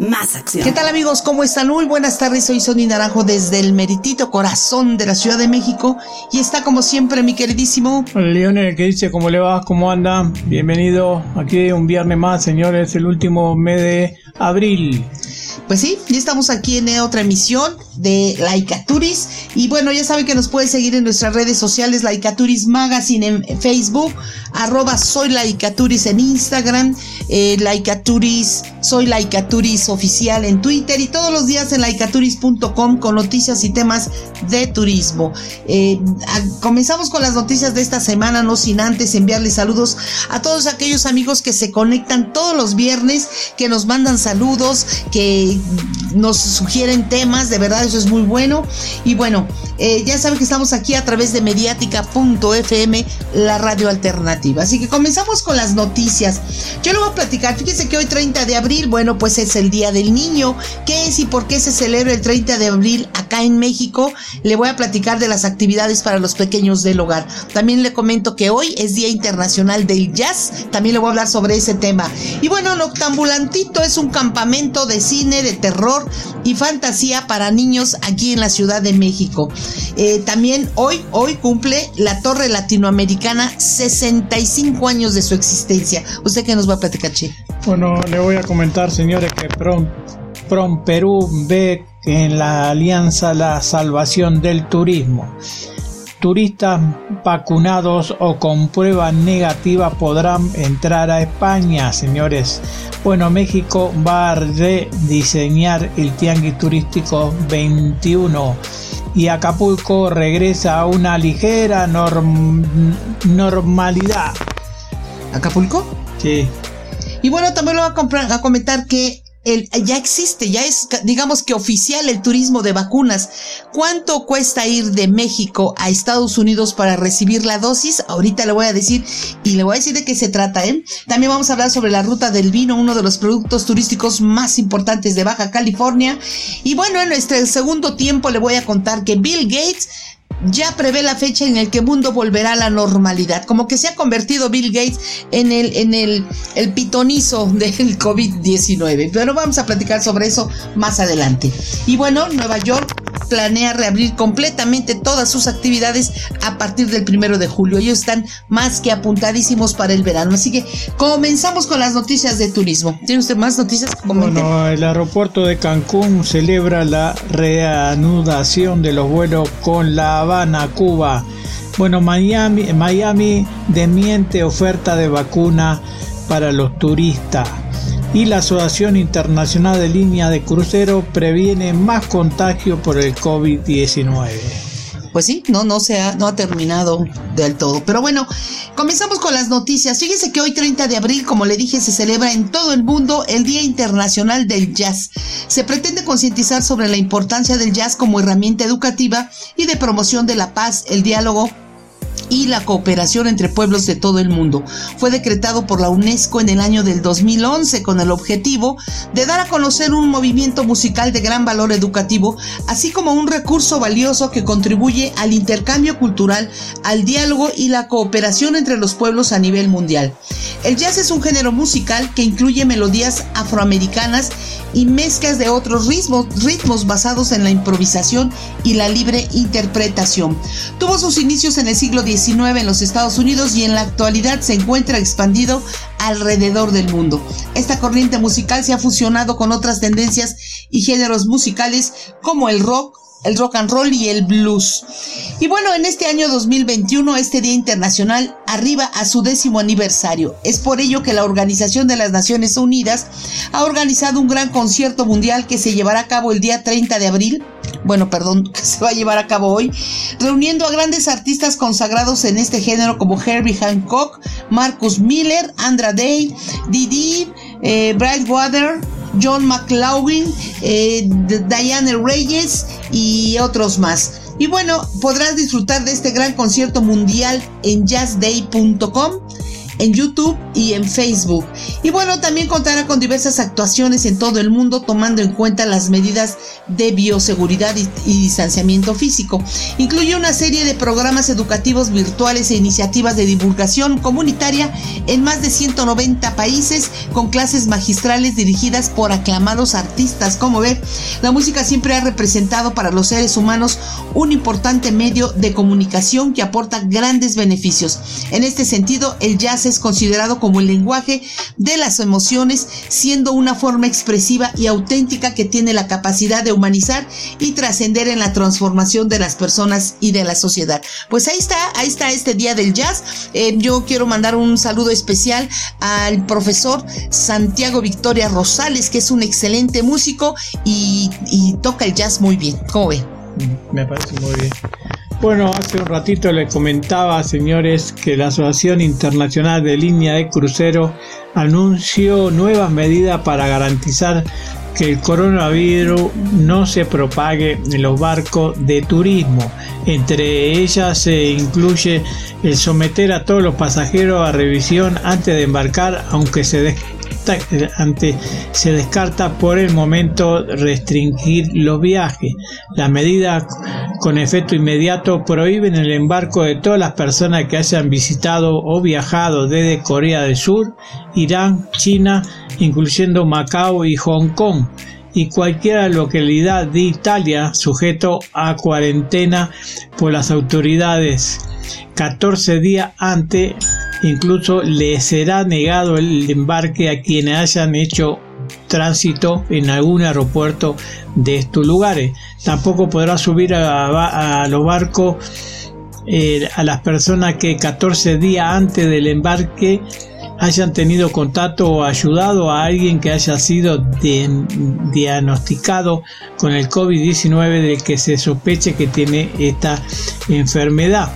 más acción. ¿Qué tal amigos? ¿Cómo están? Muy buenas tardes, soy Sonny Naranjo desde el meritito corazón de la Ciudad de México y está como siempre mi queridísimo... Leonel, ¿qué dice? ¿Cómo le va? ¿Cómo anda? Bienvenido aquí un viernes más, señores, el último mes de abril. Pues sí, ya estamos aquí en otra emisión de Laicaturis. Y bueno, ya saben que nos pueden seguir en nuestras redes sociales, Laicaturis Magazine en Facebook, arroba soy en Instagram, eh, Laicaturis, soy Laicaturis oficial en Twitter y todos los días en laicaturis.com con noticias y temas de turismo. Eh, comenzamos con las noticias de esta semana, no sin antes enviarles saludos a todos aquellos amigos que se conectan todos los viernes, que nos mandan saludos, que nos sugieren temas, de verdad eso es muy bueno. Y bueno, eh, ya saben que estamos aquí a través de mediática.fm, la radio alternativa. Así que comenzamos con las noticias. Yo le voy a platicar, fíjense que hoy 30 de abril, bueno, pues es el Día del Niño. ¿Qué es y por qué se celebra el 30 de abril acá en México? Le voy a platicar de las actividades para los pequeños del hogar. También le comento que hoy es Día Internacional del Jazz. También le voy a hablar sobre ese tema. Y bueno, Noctambulantito es un campamento de cine, de terror y fantasía para niños aquí en la Ciudad de México. Eh, también hoy, hoy cumple la Torre Latinoamericana 65 años de su existencia. ¿Usted qué nos va a platicar, Che? Bueno, le voy a comentar, señores, que Prom, Prom Perú ve en la alianza la salvación del turismo. Turistas vacunados o con prueba negativa podrán entrar a España, señores. Bueno, México va a rediseñar el tianguis turístico 21 y Acapulco regresa a una ligera normalidad. ¿Acapulco? Sí. Y bueno, también lo voy a comentar que ya existe, ya es, digamos que oficial el turismo de vacunas. ¿Cuánto cuesta ir de México a Estados Unidos para recibir la dosis? Ahorita le voy a decir y le voy a decir de qué se trata, ¿eh? También vamos a hablar sobre la ruta del vino, uno de los productos turísticos más importantes de Baja California. Y bueno, en nuestro segundo tiempo le voy a contar que Bill Gates ya prevé la fecha en el que el mundo volverá a la normalidad. Como que se ha convertido Bill Gates en el, en el, el pitonizo del COVID-19. Pero vamos a platicar sobre eso más adelante. Y bueno, Nueva York planea reabrir completamente todas sus actividades a partir del primero de julio. Ellos están más que apuntadísimos para el verano. Así que comenzamos con las noticias de turismo. ¿Tiene usted más noticias? Bueno, el aeropuerto de Cancún celebra la reanudación de los vuelos con La Habana, Cuba. Bueno, Miami, Miami demiente oferta de vacuna para los turistas y la Asociación Internacional de Línea de Crucero previene más contagio por el COVID-19 pues sí, no, no se ha, no ha terminado del todo. Pero bueno, comenzamos con las noticias. Fíjese que hoy 30 de abril, como le dije, se celebra en todo el mundo el Día Internacional del Jazz. Se pretende concientizar sobre la importancia del jazz como herramienta educativa y de promoción de la paz, el diálogo y la cooperación entre pueblos de todo el mundo. Fue decretado por la UNESCO en el año del 2011 con el objetivo de dar a conocer un movimiento musical de gran valor educativo, así como un recurso valioso que contribuye al intercambio cultural, al diálogo y la cooperación entre los pueblos a nivel mundial. El jazz es un género musical que incluye melodías afroamericanas y mezclas de otros ritmos, ritmos basados en la improvisación y la libre interpretación. Tuvo sus inicios en el siglo en los Estados Unidos y en la actualidad se encuentra expandido alrededor del mundo. Esta corriente musical se ha fusionado con otras tendencias y géneros musicales como el rock, el rock and roll y el blues. Y bueno, en este año 2021, este Día Internacional arriba a su décimo aniversario. Es por ello que la Organización de las Naciones Unidas ha organizado un gran concierto mundial que se llevará a cabo el día 30 de abril. Bueno, perdón, que se va a llevar a cabo hoy, reuniendo a grandes artistas consagrados en este género como Herbie Hancock, Marcus Miller, Andra Day, Didi, eh, Brightwater, John McLaughlin, eh, Diane Reyes y otros más. Y bueno, podrás disfrutar de este gran concierto mundial en jazzday.com en YouTube y en Facebook. Y bueno, también contará con diversas actuaciones en todo el mundo tomando en cuenta las medidas de bioseguridad y, distanciamiento físico. Incluye una serie de programas educativos virtuales e iniciativas de divulgación comunitaria en más de 190 países con clases magistrales dirigidas por aclamados artistas. Como ve, la música siempre ha representado para los seres humanos un importante medio de comunicación que aporta grandes beneficios. En este sentido, el jazz es considerado como el lenguaje de las emociones, siendo una forma expresiva y auténtica que tiene la capacidad de humanizar y trascender en la transformación de las personas y de la sociedad. Pues ahí está, ahí está este día del jazz. Eh, yo quiero mandar un saludo especial al profesor Santiago Victoria Rosales, que es un excelente músico y, y toca el jazz muy bien. ¿Cómo ve? Me parece muy bien. Bueno, hace un ratito le comentaba, señores, que la Asociación Internacional de Línea de Crucero anunció nuevas medidas para garantizar que el coronavirus no se propague en los barcos de turismo. Entre ellas se incluye el someter a todos los pasajeros a revisión antes de embarcar, aunque se ante, se descarta por el momento restringir los viajes. Las medidas con efecto inmediato prohíben el embarco de todas las personas que hayan visitado o viajado desde Corea del Sur, Irán, China, incluyendo Macao y Hong Kong y cualquier localidad de Italia sujeto a cuarentena por las autoridades 14 días antes Incluso le será negado el embarque a quienes hayan hecho tránsito en algún aeropuerto de estos lugares. Tampoco podrá subir a, los barcos eh, a las personas que 14 días antes del embarque hayan tenido contacto o ayudado a alguien que haya sido diagnosticado con el COVID-19 del que se sospeche que tiene esta enfermedad.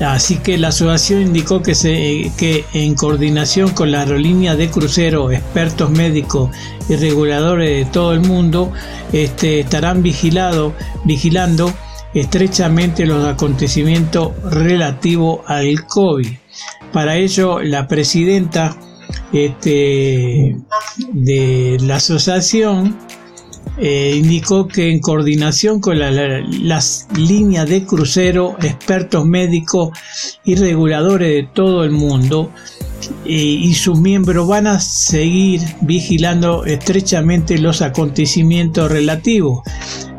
Así que la asociación indicó que, se, que en coordinación con la aerolínea de crucero, expertos médicos y reguladores de todo el mundo este, estarán vigilado, vigilando estrechamente los acontecimientos relativos al COVID. Para ello, la presidenta este, de la asociación eh, indicó que en coordinación con las líneas de crucero, expertos médicos y reguladores de todo el mundo eh, y sus miembros van a seguir vigilando estrechamente los acontecimientos relativos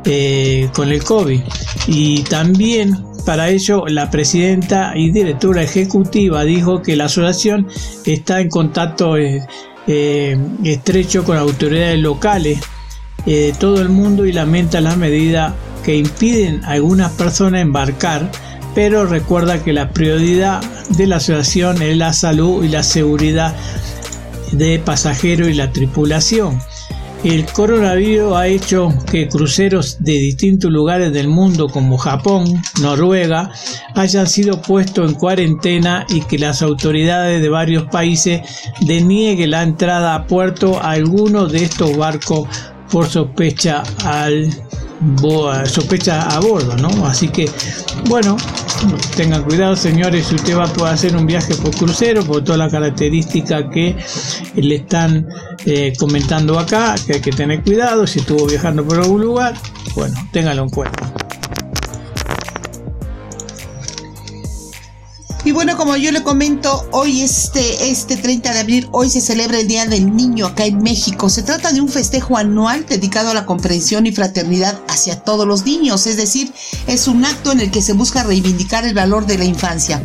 eh, con el COVID. Y también para ello, la presidenta y directora ejecutiva dijo que la asociación está en contacto estrecho con autoridades locales de todo el mundo y lamenta las medidas que impiden a algunas personas embarcar, pero recuerda que la prioridad de la asociación es la salud y la seguridad de pasajeros y la tripulación. El coronavirus ha hecho que cruceros de distintos lugares del mundo como Japón, Noruega, hayan sido puestos en cuarentena y que las autoridades de varios países denieguen la entrada a puerto a algunos de estos barcos por sospecha al sospecha a bordo, ¿no? Así que, bueno, tengan cuidado, señores, si usted va a hacer un viaje por crucero, por todas las características que le están eh, comentando acá, que hay que tener cuidado, si estuvo viajando por algún lugar, bueno, ténganlo en cuenta. Bueno, como yo le comento, hoy este, este 30 de abril, hoy se celebra el Día del Niño acá en México. Se trata de un festejo anual dedicado a la comprensión y fraternidad hacia todos los niños, es decir, es un acto en el que se busca reivindicar el valor de la infancia.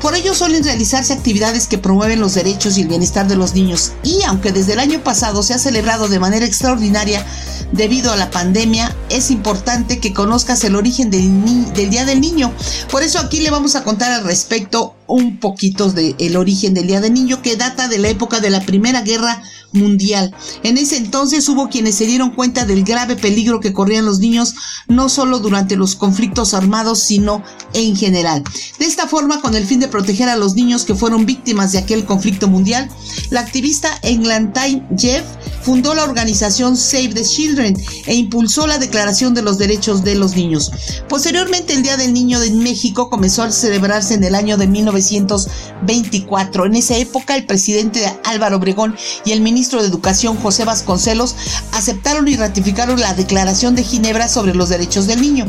Por ello suelen realizarse actividades que promueven los derechos y el bienestar de los niños y aunque desde el año pasado se ha celebrado de manera extraordinaria debido a la pandemia, es importante que conozcas el origen del, Día del Niño. Por eso aquí le vamos a contar al respecto un poquito del origen del Día del Niño que data de la época de la Primera Guerra. En ese entonces hubo quienes se dieron cuenta del grave peligro que corrían los niños no solo durante los conflictos armados, sino en general. De esta forma, con el fin de proteger a los niños que fueron víctimas de aquel conflicto mundial, la activista Englantine Jeff fundó la organización Save the Children e impulsó la Declaración de los Derechos de los Niños. Posteriormente, el Día del Niño de México comenzó a celebrarse en el año de 1924. En esa época, el presidente Álvaro Obregón y el ministro de Educación José Vasconcelos aceptaron y ratificaron la Declaración de Ginebra sobre los Derechos del Niño.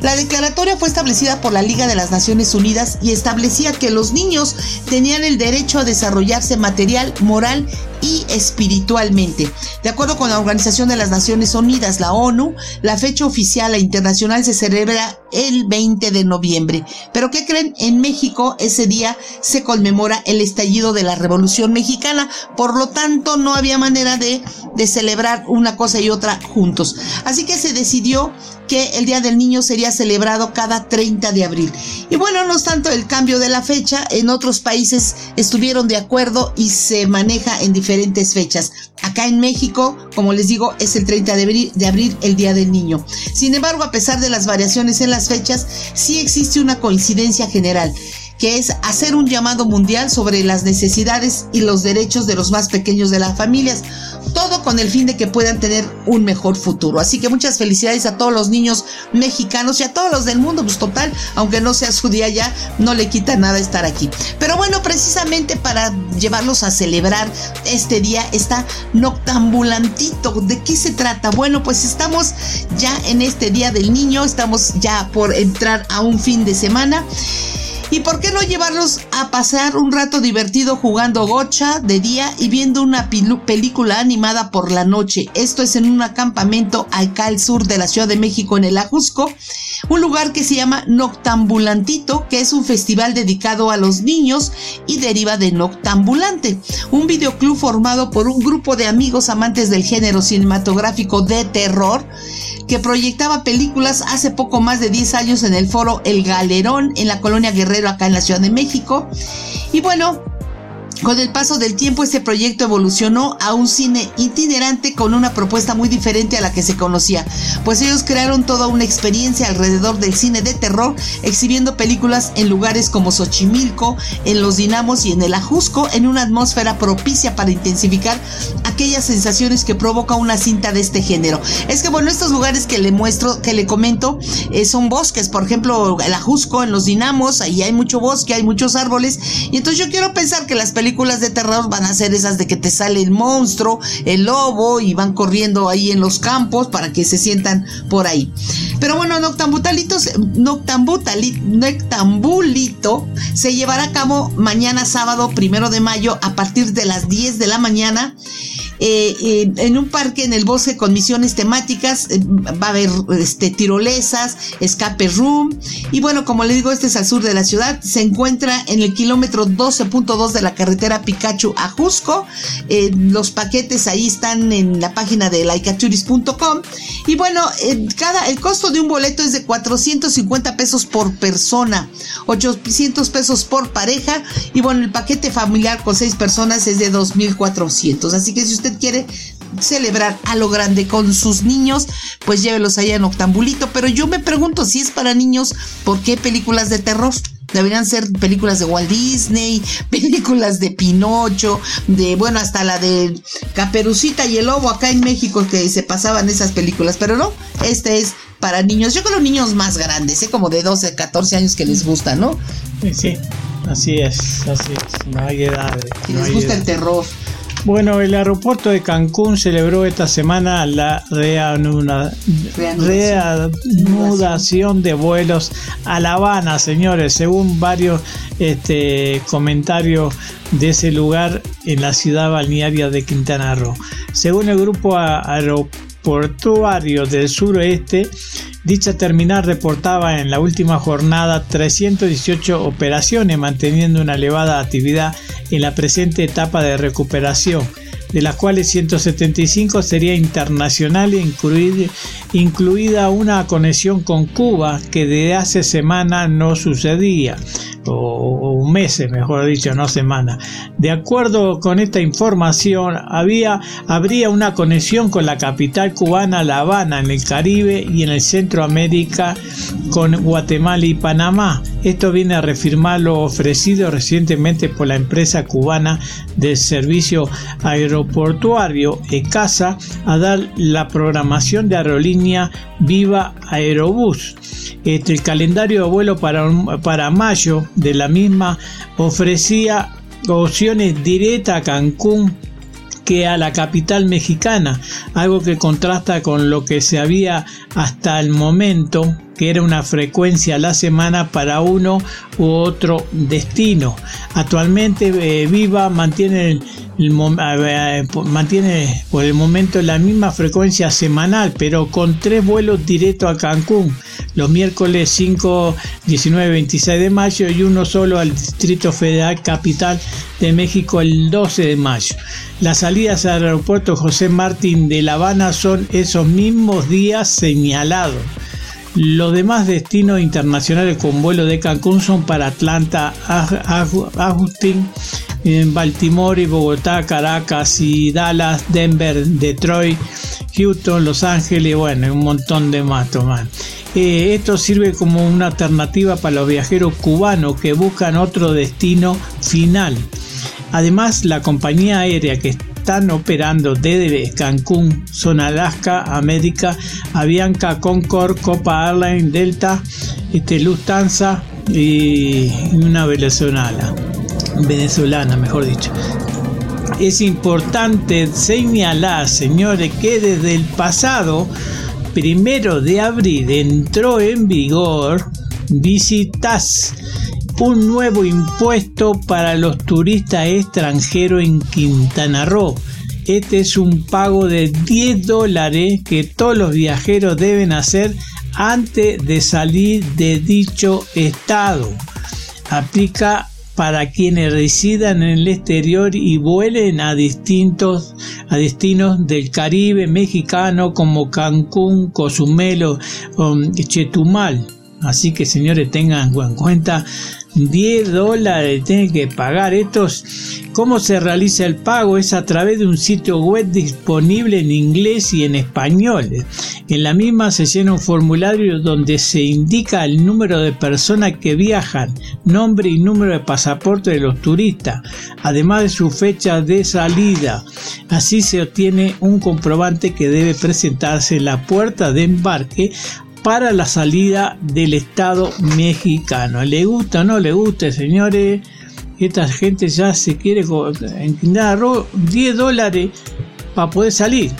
La declaratoria fue establecida por la Liga de las Naciones Unidas y establecía que los niños tenían el derecho a desarrollarse material, moral y espiritualmente. De acuerdo con la Organización de las Naciones Unidas, la ONU, la fecha oficial e internacional se celebra el 20 de noviembre. Pero ¿qué creen? En México ese día se conmemora el estallido de la Revolución Mexicana, por lo tanto no había manera de, de celebrar una cosa y otra juntos. Así que se decidió que el Día del Niño sería celebrado cada 30 de abril. Y bueno, no es tanto el cambio de la fecha, en otros países estuvieron de acuerdo y se maneja en diferentes fechas. Acá en México, como les digo, es el 30 de abril, de abril, el Día del Niño. Sin embargo, a pesar de las variaciones en las fechas, sí existe una coincidencia general que es hacer un llamado mundial sobre las necesidades y los derechos de los más pequeños de las familias, todo con el fin de que puedan tener un mejor futuro. Así que muchas felicidades a todos los niños mexicanos y a todos los del mundo, pues total, aunque no sea su día ya, no le quita nada estar aquí. Pero bueno, precisamente para llevarlos a celebrar este día está Noctambulantito. ¿De qué se trata? Bueno, pues estamos ya en este Día del Niño, estamos ya por entrar a un fin de semana. ¿Y por qué no llevarlos a pasar un rato divertido jugando gocha de día y viendo una película animada por la noche? Esto es en un acampamento acá al sur de la Ciudad de México, en el Ajusco, un lugar que se llama Noctambulantito, que es un festival dedicado a los niños y deriva de Noctambulante, un videoclub formado por un grupo de amigos amantes del género cinematográfico de terror que proyectaba películas hace poco más de 10 años en el foro El Galerón en la colonia Guerrero acá en la Ciudad de México. Y bueno, con el paso del tiempo este proyecto evolucionó a un cine itinerante con una propuesta muy diferente a la que se conocía, pues ellos crearon toda una experiencia alrededor del cine de terror, exhibiendo películas en lugares como Xochimilco, en Los Dinamos y en el Ajusco, en una atmósfera propicia para intensificar aquellas sensaciones que provoca una cinta de este género. Es que bueno, estos lugares que le muestro, que le comento, eh, son bosques, por ejemplo, el Ajusco, en Los Dinamos, ahí hay mucho bosque, hay muchos árboles, y entonces yo quiero pensar que las películas de terror van a ser esas de que te sale el monstruo, el lobo y van corriendo ahí en los campos para que se sientan por ahí. Pero bueno, Noctambutalitos, Noctambulito se llevará a cabo mañana sábado primero de mayo a partir de las 10 de la mañana eh, eh, en un parque en el bosque con misiones temáticas. Eh, va a haber este, tirolesas, escape room. Y bueno, como le digo, este es al sur de la ciudad. Se encuentra en el kilómetro 12.2 de la carretera Pikachu a Jusco. los paquetes ahí están en la página de laicaturis.com. Y bueno, cada, el costo de un boleto es de 450 pesos por persona, 800 pesos por pareja. Y bueno, el paquete familiar con 6 personas es de 2.400. Así que si usted quiere celebrar a lo grande con sus niños, pues llévelos allá en Octambulito. Pero yo me pregunto si es para niños, ¿por qué películas de terror? Deberían ser películas de Walt Disney, películas de Pinocho, de, bueno, hasta la de Caperucita y el Lobo acá en México que se pasaban esas películas, pero no, este es para niños, yo creo niños más grandes, ¿eh? como de 12, 14 años que les gusta, ¿no? Sí, así es, así es, no hay edad. les gusta el terror. Bueno, el aeropuerto de Cancún celebró esta semana la reanudación de vuelos a La Habana, señores, según varios este, comentarios de ese lugar en la ciudad balnearia de Quintana Roo. Según el grupo aeroportuario del suroeste, Dicha terminal reportaba en la última jornada 318 operaciones, manteniendo una elevada actividad en la presente etapa de recuperación, de las cuales 175 sería internacional, incluida una conexión con Cuba que de hace semana no sucedía o, meses, mejor dicho, no semana. De acuerdo con esta información, había, habría una conexión con la capital cubana La Habana en el Caribe y en el Centroamérica con Guatemala y Panamá Esto viene a reafirmar lo ofrecido recientemente por la empresa cubana de servicio aeroportuario ECASA a dar la programación de aerolínea Viva Aerobús. Este, el calendario de vuelo para, para mayo de la misma ofrecía opciones directas a Cancún que a la capital mexicana, algo que contrasta con lo que se había hasta el momento, que era una frecuencia a la semana para uno u otro destino. Actualmente eh, Viva mantiene, mantiene por el momento la misma frecuencia semanal, pero con tres vuelos directos a Cancún, los miércoles 5, 19, 26 de mayo y uno solo al Distrito Federal Capital de México el 12 de mayo. Las salidas al aeropuerto José Martín de La Habana son esos mismos días señalados. Los demás destinos internacionales con vuelo de Cancún son para Atlanta, Austin, Baltimore Bogotá, Caracas y Dallas, Denver, Detroit, Houston, Los Ángeles, bueno, un montón de más, tomar. Eh, esto sirve como una alternativa para los viajeros cubanos que buscan otro destino final. Además, la compañía aérea que están operando desde Cancún, Zona Alaska, América, Avianca, Concord, Copa Airlines, Delta, este, Lufthansa y una venezolana, venezolana, mejor dicho. Es importante señalar, señores, que desde el pasado primero de abril entró en vigor Visitas un nuevo impuesto para los turistas extranjeros en Quintana Roo. Este es un pago de 10 dólares que todos los viajeros deben hacer antes de salir de dicho estado. Aplica para quienes residan en el exterior y vuelen a distintos a destinos del Caribe mexicano como Cancún, Cozumel o um, Chetumal. Así que señores tengan en cuenta 10 dólares tienen que pagar. Estos, ¿Cómo se realiza el pago? Es a través de un sitio web disponible en inglés y en español. En la misma se llena un formulario donde se indica el número de personas que viajan, nombre y número de pasaporte de los turistas, además de su fecha de salida. Así se obtiene un comprobante que debe presentarse en la puerta de embarque para la salida del Estado mexicano. ¿Le gusta o no le gusta, señores? Esta gente ya se quiere en Quintana 10 dólares para poder salir.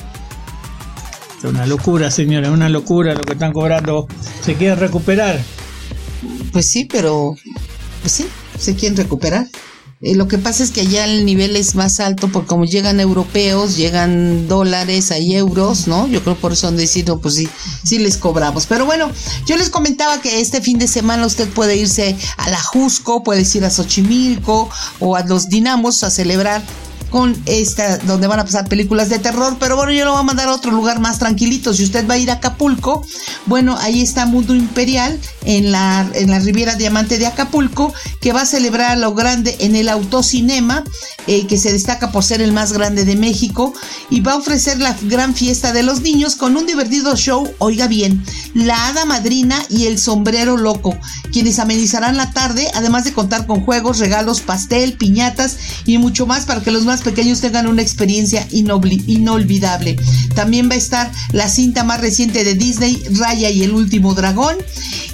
Es una locura, señores, una locura lo que están cobrando. ¿Se quieren recuperar? Pues sí, pero pues sí, se quieren recuperar. Eh, lo que pasa es que allá el nivel es más alto porque como llegan europeos, llegan dólares, hay euros, ¿no? Yo creo por eso han decidido, pues sí, sí les cobramos. Pero bueno, yo les comentaba que este fin de semana usted puede irse a la Jusco, puede ir a Xochimilco o a los Dinamos a celebrar con esta, donde van a pasar películas de terror, pero bueno, yo lo voy a mandar a otro lugar más tranquilito. Si usted va a ir a Acapulco, bueno, ahí está Mundo Imperial en la, en la Riviera Diamante de Acapulco, que va a celebrar lo grande en el Autocinema, eh, que se destaca por ser el más grande de México, y va a ofrecer la gran fiesta de los niños con un divertido show, oiga bien, la hada madrina y el sombrero loco, quienes amenizarán la tarde, además de contar con juegos, regalos, pastel, piñatas y mucho más para que los más pequeños tengan una experiencia inolvidable. También va a estar la cinta más reciente de Disney, Raya y el último dragón.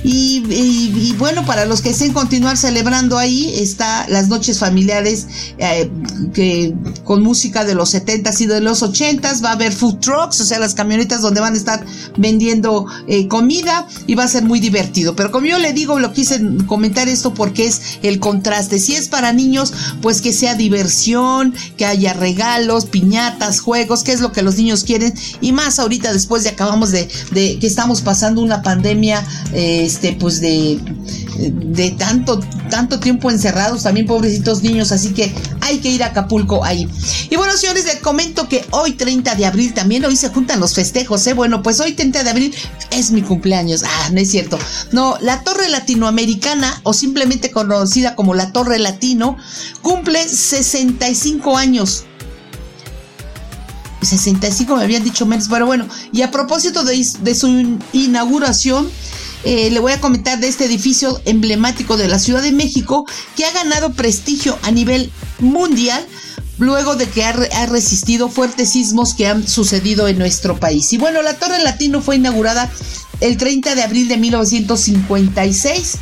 Y, bueno, para los que deseen continuar celebrando ahí, está las noches familiares eh, que, con música de los 70s y de los 80s. Va a haber food trucks, o sea, las camionetas donde van a estar vendiendo eh, comida y va a ser muy divertido. Pero como yo le digo, lo quise comentar esto porque es el contraste. Si es para niños, pues que sea diversión, que haya regalos, piñatas, juegos, que es lo que los niños quieren. Y más ahorita después de acabamos de, de que estamos pasando una pandemia. Eh, este, pues de, de tanto, tanto tiempo encerrados, también pobrecitos niños, así que hay que ir a Acapulco ahí. Y bueno, señores, les comento que hoy 30 de abril también hoy se juntan los festejos, ¿eh? Bueno, pues hoy 30 de abril es mi cumpleaños. Ah, no es cierto. No, la Torre Latinoamericana, o simplemente conocida como la Torre Latino, cumple 65 años. 65 me habían dicho menos, pero bueno, y a propósito de, de su inauguración, eh, le voy a comentar de este edificio emblemático de la Ciudad de México que ha ganado prestigio a nivel mundial luego de que ha, ha, resistido fuertes sismos que han sucedido en nuestro país. Y bueno, la Torre Latino fue inaugurada el 30 de abril de 1956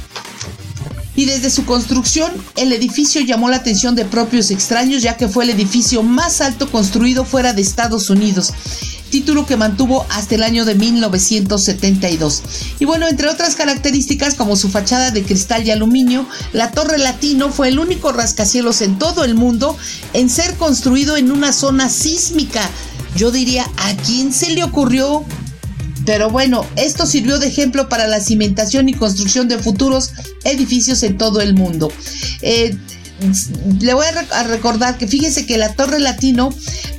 y desde su construcción el edificio llamó la atención de propios extraños ya que fue el edificio más alto construido fuera de Estados Unidos título que mantuvo hasta el año de 1972. Y bueno, entre otras características como su fachada de cristal y aluminio, la Torre Latino fue el único rascacielos en todo el mundo en ser construido en una zona sísmica. Yo diría, ¿a quién se le ocurrió pero bueno, esto sirvió de ejemplo para la cimentación y construcción de futuros edificios en todo el mundo. Eh, le voy a, recordar que fíjese que la Torre Latino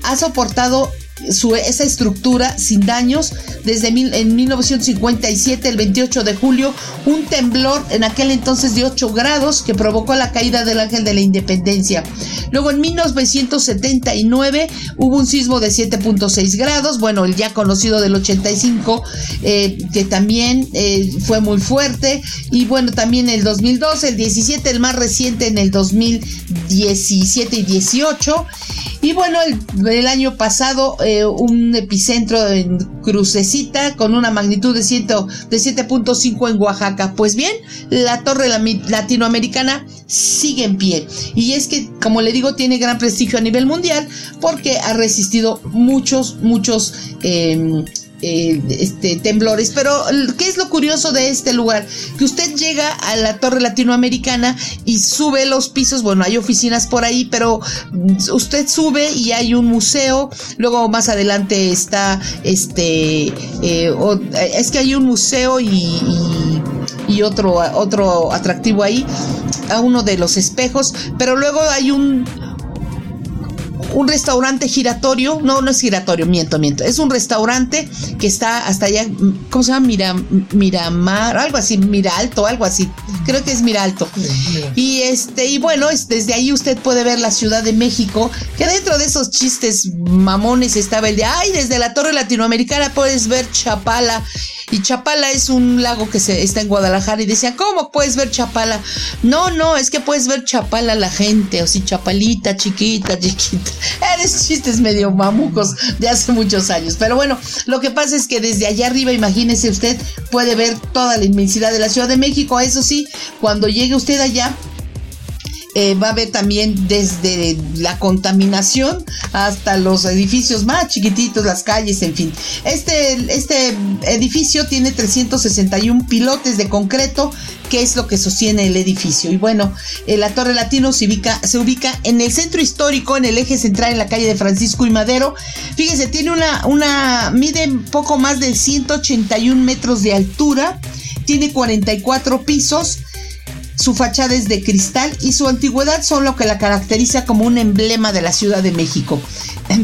ha soportado esa estructura sin daños. Desde en 1957, el 28 de julio, un temblor en aquel entonces de 8 grados que provocó la caída del Ángel de la Independencia. Luego en 1979 hubo un sismo de 7.6 grados, bueno, el ya conocido del 85, eh, que también eh, fue muy fuerte, y bueno, también el 2002, el 17, el más reciente en el 2017 y 18, y bueno, el, año pasado eh, un epicentro en Crucecita con una magnitud de, de 7.5 en Oaxaca. Pues bien, la torre latinoamericana sigue en pie. Y es que, como le digo, tiene gran prestigio a nivel mundial porque ha resistido muchos, muchos... Em, eh, este, temblores. Pero, ¿qué es lo curioso de este lugar? Que usted llega a la torre latinoamericana y sube los pisos. Bueno, hay oficinas por ahí, pero usted sube y hay un museo. Luego más adelante está este. Eh, es que hay un museo y, y otro, otro atractivo ahí, a uno de los espejos, pero luego hay un, un restaurante giratorio, no, no es giratorio, miento, miento, es un restaurante que está hasta allá, ¿cómo se llama? Mira, Miramar, algo así, Miralto, algo así, creo que es Miralto. Y este, y bueno, desde ahí usted puede ver la Ciudad de México, que dentro de esos chistes mamones estaba el de, ay, desde la Torre Latinoamericana puedes ver Chapala y Chapala es un lago que se, está en Guadalajara y decía, ¿cómo puedes ver Chapala? No, no, es que puedes ver Chapala la gente, o si Chapalita, chiquita, chiquita. Eres chistes medio mamucos de hace muchos años. Pero bueno, lo que pasa es que desde allá arriba, imagínese usted, puede ver toda la inmensidad de la Ciudad de México. Eso sí, cuando llegue usted allá, eh, va a haber también desde la contaminación hasta los edificios más chiquititos, las calles, en fin. Este, este edificio tiene 361 pilotes de concreto, que es lo que sostiene el edificio. Y bueno, eh, la Torre Latino se ubica, se ubica en el centro histórico, en el eje central, en la calle de Francisco y Madero. Fíjese, tiene una, una, mide poco más de 181 metros de altura, tiene 44 pisos su fachada es de cristal y su antigüedad son lo que la caracteriza como un emblema de la Ciudad de México.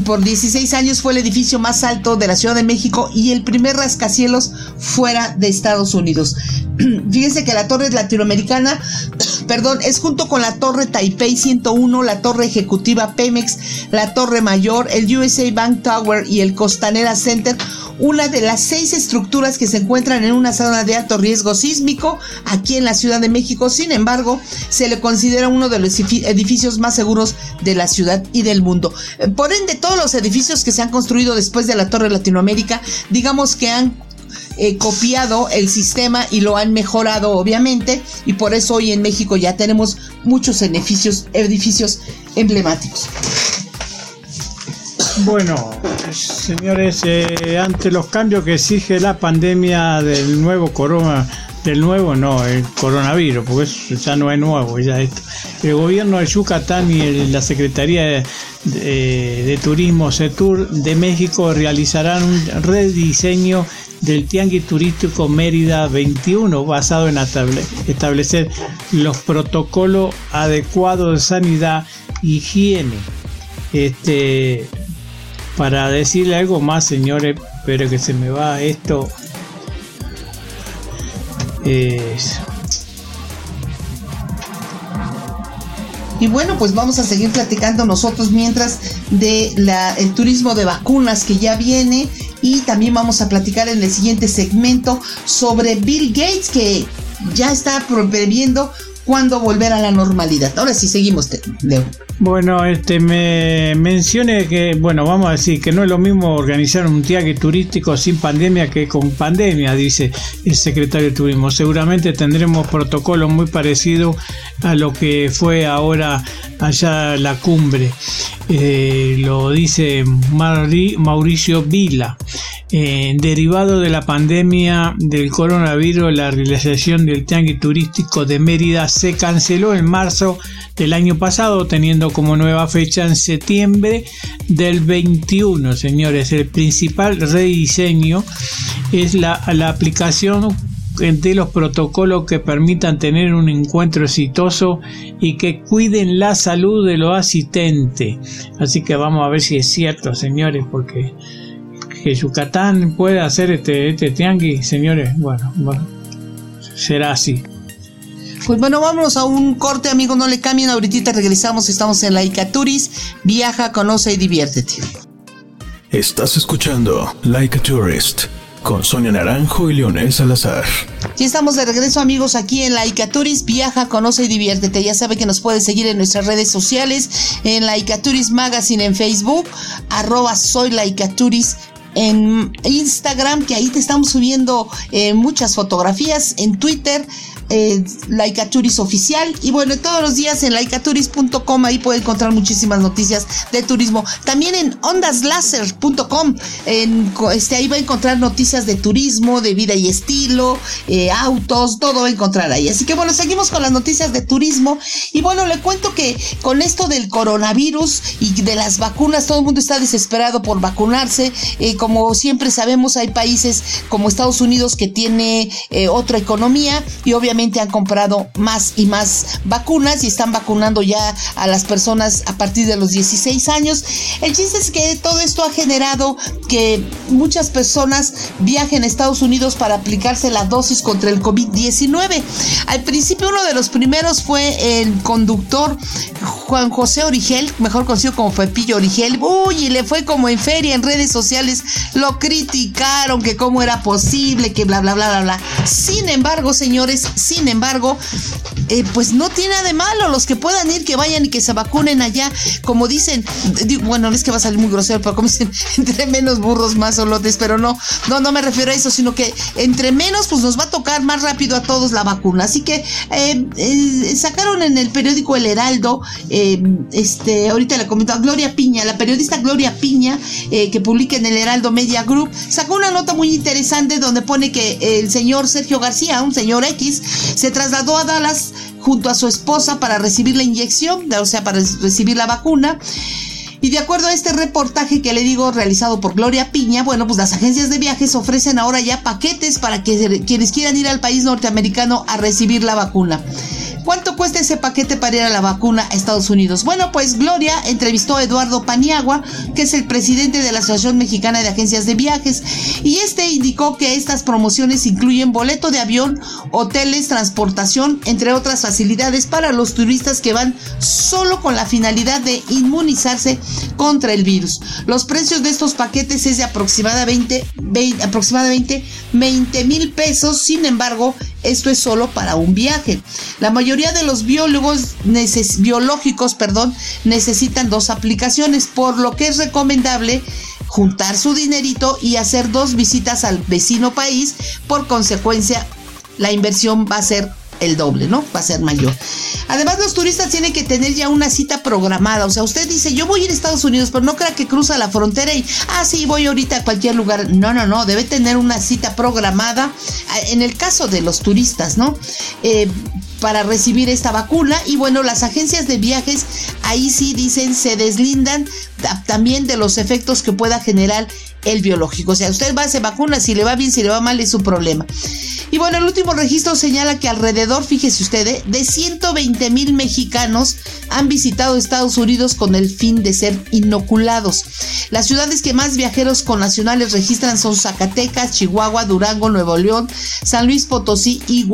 Por 16 años fue el edificio más alto de la Ciudad de México y el primer rascacielos fuera de Estados Unidos. Fíjense que la torre latinoamericana, perdón, es junto con la torre Taipei 101, la torre ejecutiva Pemex, la torre mayor, el USA Bank Tower y el Costanera Center, una de las seis estructuras que se encuentran en una zona de alto riesgo sísmico aquí en la Ciudad de México. Sin embargo, se le considera uno de los edificios más seguros de la ciudad y del mundo. Por ende, todos los edificios que se han construido después de la Torre Latinoamérica, digamos que han eh, copiado el sistema y lo han mejorado obviamente y por eso hoy en México ya tenemos muchos edificios, edificios emblemáticos. Bueno, señores, eh, ante los cambios que exige la pandemia del nuevo corona, del nuevo no, el coronavirus, porque eso ya no es nuevo, ya esto. El gobierno de Yucatán y la Secretaría de, Turismo CETUR de México realizarán un rediseño del Tianguis Turístico Mérida 21, basado en establecer los protocolos adecuados de sanidad y higiene. Este, para decirle algo más, señores, pero que se me va esto. Y bueno, pues vamos a seguir platicando nosotros mientras de el turismo de vacunas que ya viene. Y y también vamos a platicar en el siguiente segmento sobre Bill Gates que ya está previendo cuándo volver a la normalidad. Ahora sí, seguimos, Leo. Bueno, este me mencione que, bueno, vamos a decir que no es lo mismo organizar un viaje turístico sin pandemia que con pandemia, dice el secretario de Turismo. Seguramente tendremos protocolos muy parecidos a lo que fue ahora allá la cumbre. Eh, lo dice Mauricio Vila. Eh, derivado de la pandemia del coronavirus, la realización del tianguis turístico de Mérida se canceló en marzo del año pasado, teniendo como nueva fecha en septiembre del 21. Señores, el principal rediseño es la, aplicación de los protocolos que permitan tener un encuentro exitoso y que cuiden la salud de los asistentes. Así que vamos a ver si es cierto, señores, porque que Yucatán puede hacer este, este señores, bueno, será así. Pues bueno, vámonos a un corte, amigos, no le cambien, ahorita regresamos, estamos en la Icaturis, viaja, conoce y diviértete. Estás escuchando Like a Tourist con Sonia Naranjo y Leonel Salazar. Y estamos de regreso amigos aquí en Laicaturis, viaja, conoce y diviértete. Ya sabe que nos puede seguir en nuestras redes sociales, en Laicaturis Magazine en Facebook, arroba soy Laicaturis en Instagram, que ahí te estamos subiendo eh, muchas fotografías, en Twitter, eh, Laicaturis oficial. Y bueno, todos los días en laicaturis.com ahí puede encontrar muchísimas noticias de turismo. También en ondaslaser.com, este, ahí va a encontrar noticias de turismo, de vida y estilo, eh, autos, todo va a encontrar ahí. Así que bueno, seguimos con las noticias de turismo. Y bueno, le cuento que con esto del coronavirus y de las vacunas, todo el mundo está desesperado por vacunarse. Eh, como siempre sabemos, hay países como Estados Unidos que tiene eh, otra economía y obviamente han comprado más y más vacunas y están vacunando ya a las personas a partir de los 16 años. El chiste es que todo esto ha generado que muchas personas viajen a Estados Unidos para aplicarse la dosis contra el COVID-19. Al principio uno de los primeros fue el conductor Juan José Origel, mejor conocido como Pepillo Origel. Uy, y le fue como en feria en redes sociales, lo criticaron que cómo era posible, que bla bla bla bla bla. Sin embargo, señores, sin embargo, eh, pues no tiene nada de malo. Los que puedan ir, que vayan y que se vacunen allá. Como dicen, bueno, no es que va a salir muy grosero, pero como dicen, entre menos burros, más solotes. Pero no, no, no me refiero a eso, sino que entre menos, pues nos va a tocar más rápido a todos la vacuna. Así que eh, eh, sacaron en el periódico El Heraldo, este, ahorita le comentó Gloria Piña, la periodista Gloria Piña, que publica en el Heraldo Media Group, sacó una nota muy interesante donde pone que el señor Sergio García, un señor X, se trasladó a Dallas junto a su esposa para recibir la inyección, o sea, para recibir la vacuna. Y de acuerdo a este reportaje que le digo realizado por Gloria Piña, bueno, pues las agencias de viajes ofrecen ahora ya paquetes para que quienes quieran ir al país norteamericano a recibir la vacuna. ¿Cuánto cuesta ese paquete para ir a la vacuna a Estados Unidos? Bueno, pues Gloria entrevistó a Eduardo Paniagua, que es el presidente de la Asociación Mexicana de Agencias de Viajes, y este indicó que estas promociones incluyen boleto de avión, hoteles, transportación, entre otras facilidades para los turistas que van solo con la finalidad de inmunizarse contra el virus. Los precios de estos paquetes es de aproximadamente 20, aproximadamente 20 mil pesos, sin embargo, esto es solo para un viaje. La mayoría de los biólogos biológicos perdón, necesitan dos aplicaciones, por lo que es recomendable juntar su dinerito y hacer dos visitas al vecino país. Por consecuencia, la inversión va a ser el doble, ¿no? Va a ser mayor. Además, los turistas tienen que tener ya una cita programada. O sea, usted dice, yo voy a ir a Estados Unidos, pero no crea que cruza la frontera y, ah, sí, voy ahorita a cualquier lugar. No, no, no, debe tener una cita programada. Ah, en el caso de los turistas, ¿no? Eh, para recibir esta vacuna. Y bueno las agencias de viajes ahí sí dicen se deslindan también de los efectos que pueda generar el biológico. O sea, usted va, se vacuna, si le va bien, si le va mal, es su problema. Y bueno, el último registro señala que alrededor, fíjese usted, ¿eh? de 120 mil mexicanos han visitado Estados Unidos con el fin de ser inoculados. Las ciudades que más viajeros con nacionales registran son Zacatecas, Chihuahua, Durango, Nuevo León, San Luis Potosí y,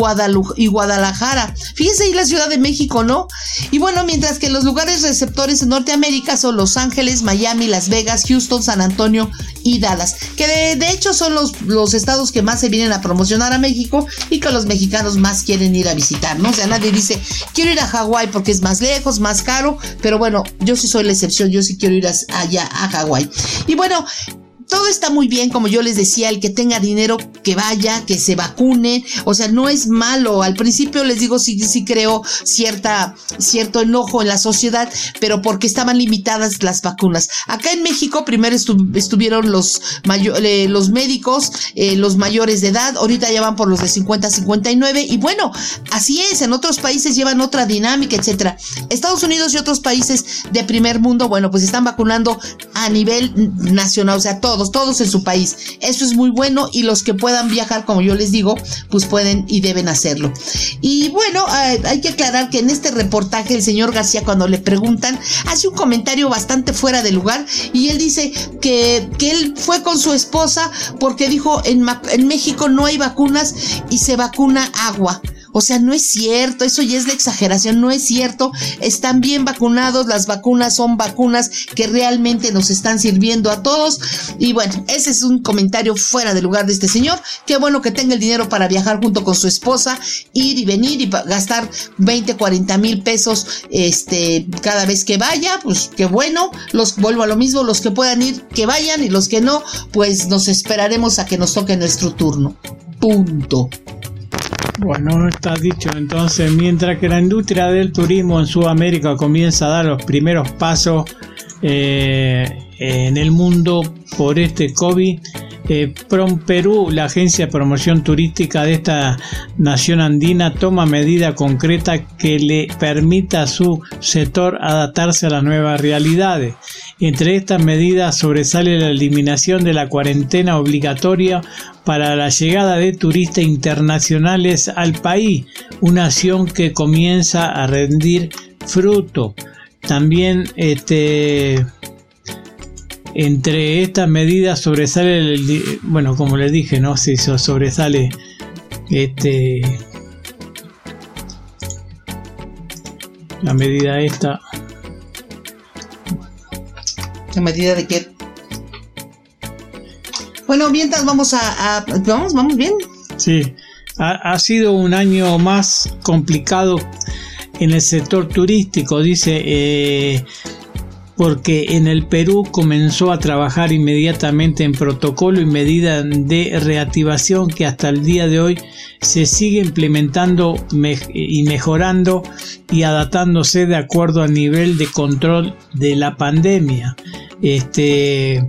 y Guadalajara. Fíjese ahí la Ciudad de México, ¿no? Y bueno, mientras que los lugares receptores en Norteamérica son Los Ángeles, Miami, Las Vegas, Houston, San Antonio y que de, hecho son los, los estados que más se vienen a promocionar a México y que los mexicanos más quieren ir a visitar, ¿no? O sea, nadie dice, quiero ir a Hawái porque es más lejos, más caro, pero bueno, yo sí soy la excepción, yo sí quiero ir allá a Hawái. Y bueno, todo está muy bien, como yo les decía, el que tenga dinero, que vaya, que se vacune, o sea, no es malo. Al principio les digo, sí, sí creo cierta, cierto enojo en la sociedad, pero porque estaban limitadas las vacunas. Acá en México primero estuvieron los, eh, los médicos, eh, los mayores de edad, ahorita ya van por los de 50 a 59, y bueno, así es, en otros países llevan otra dinámica, etcétera. Estados Unidos y otros países de primer mundo, bueno, pues están vacunando a nivel nacional, o sea, todo todos, en su país. Eso es muy bueno y los que puedan viajar, como yo les digo, pues pueden y deben hacerlo. Y bueno, eh, hay que aclarar que en este reportaje el señor García cuando le preguntan hace un comentario bastante fuera de lugar y él dice que, que él fue con su esposa porque dijo en, en México no hay vacunas y se vacuna agua. O sea, no es cierto, eso ya es la exageración, no es cierto. Están bien vacunados, las vacunas son vacunas que realmente nos están sirviendo a todos. Y bueno, ese es un comentario fuera de lugar de este señor. Qué bueno que tenga el dinero para viajar junto con su esposa, ir y venir y gastar 20, 40 mil pesos este, cada vez que vaya. Pues qué bueno, los vuelvo a lo mismo, los que puedan ir, que vayan y los que no, pues nos esperaremos a que nos toque nuestro turno. Punto. Bueno, está dicho. Entonces, mientras que la industria del turismo en Sudamérica comienza a dar los primeros pasos eh, en el mundo por este COVID, eh, Prom Perú, la agencia de promoción turística de esta nación andina, toma medidas concretas que le permita a su sector adaptarse a las nuevas realidades. Entre estas medidas sobresale la eliminación de la cuarentena obligatoria para la llegada de turistas internacionales al país, una acción que comienza a rendir fruto. También este entre estas medidas sobresale, el, bueno, como les dije, no si sobresale este la medida esta. ¿La medida de qué? Bueno, mientras vamos a, vamos, vamos bien. Sí, ha, ha, sido un año más complicado en el sector turístico, dice. Eh, porque en el Perú comenzó a trabajar inmediatamente en protocolo y medida de reactivación que hasta el día de hoy se sigue implementando y mejorando y adaptándose de acuerdo al nivel de control de la pandemia. Este,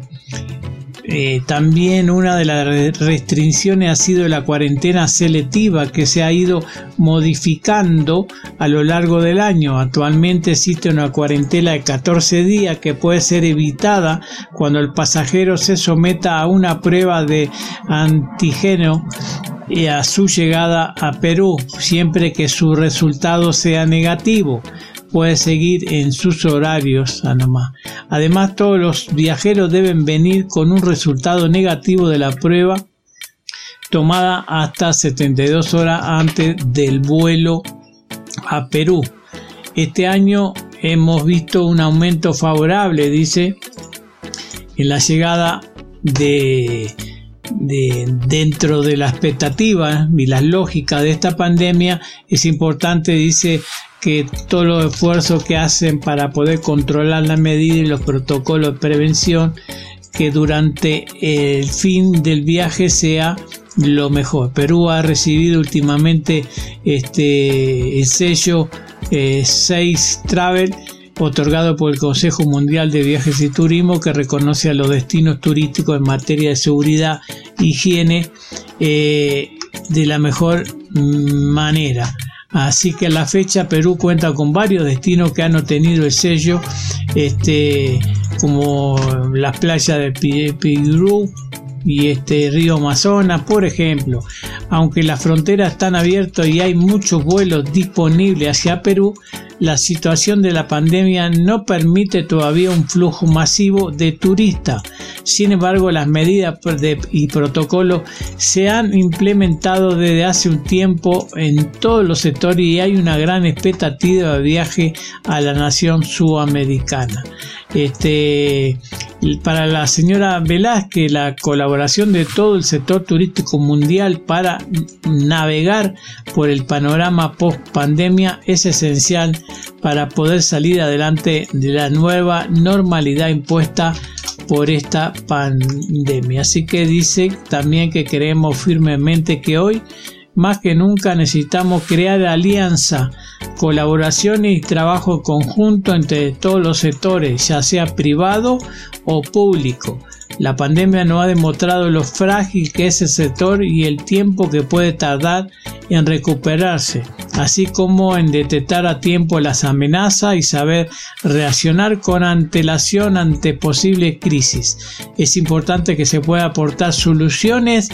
eh, también una de las restricciones ha sido la cuarentena selectiva que se ha ido modificando a lo largo del año. Actualmente existe una cuarentena de 14 días que puede ser evitada cuando el pasajero se someta a una prueba de antígeno a su llegada a Perú, siempre que su resultado sea negativo puede seguir en sus horarios nomás. Además, todos los viajeros deben venir con un resultado negativo de la prueba tomada hasta 72 horas antes del vuelo a Perú. Este año hemos visto un aumento favorable, dice, en la llegada de, de, dentro de la expectativa y la lógica de esta pandemia. Es importante, dice, que todos los esfuerzos que hacen para poder controlar la medida y los protocolos de prevención que durante el fin del viaje sea lo mejor. Perú ha recibido últimamente este el sello 6 eh, Travel otorgado por el Consejo Mundial de Viajes y Turismo que reconoce a los destinos turísticos en materia de seguridad higiene eh, de la mejor manera. Así que a la fecha Perú cuenta con varios destinos que han obtenido el sello, este, como las playas de Pigru y este río Amazonas, por ejemplo. Aunque las fronteras están abiertas y hay muchos vuelos disponibles hacia Perú, la situación de la pandemia no permite todavía un flujo masivo de turistas. Sin embargo, las medidas y protocolos se han implementado desde hace un tiempo en todos los sectores y hay una gran expectativa de viaje a la nación sudamericana. Este, para la señora Velázquez, la colaboración de todo el sector turístico mundial para navegar por el panorama post pandemia es esencial para poder salir adelante de la nueva normalidad impuesta por esta pandemia. Así que dice también que creemos firmemente que hoy más que nunca necesitamos crear alianza, colaboración y trabajo conjunto entre todos los sectores, ya sea privado o público. La pandemia nos ha demostrado lo frágil que es el sector y el tiempo que puede tardar en recuperarse, así como en detectar a tiempo las amenazas y saber reaccionar con antelación ante posibles crisis. Es importante que se pueda aportar soluciones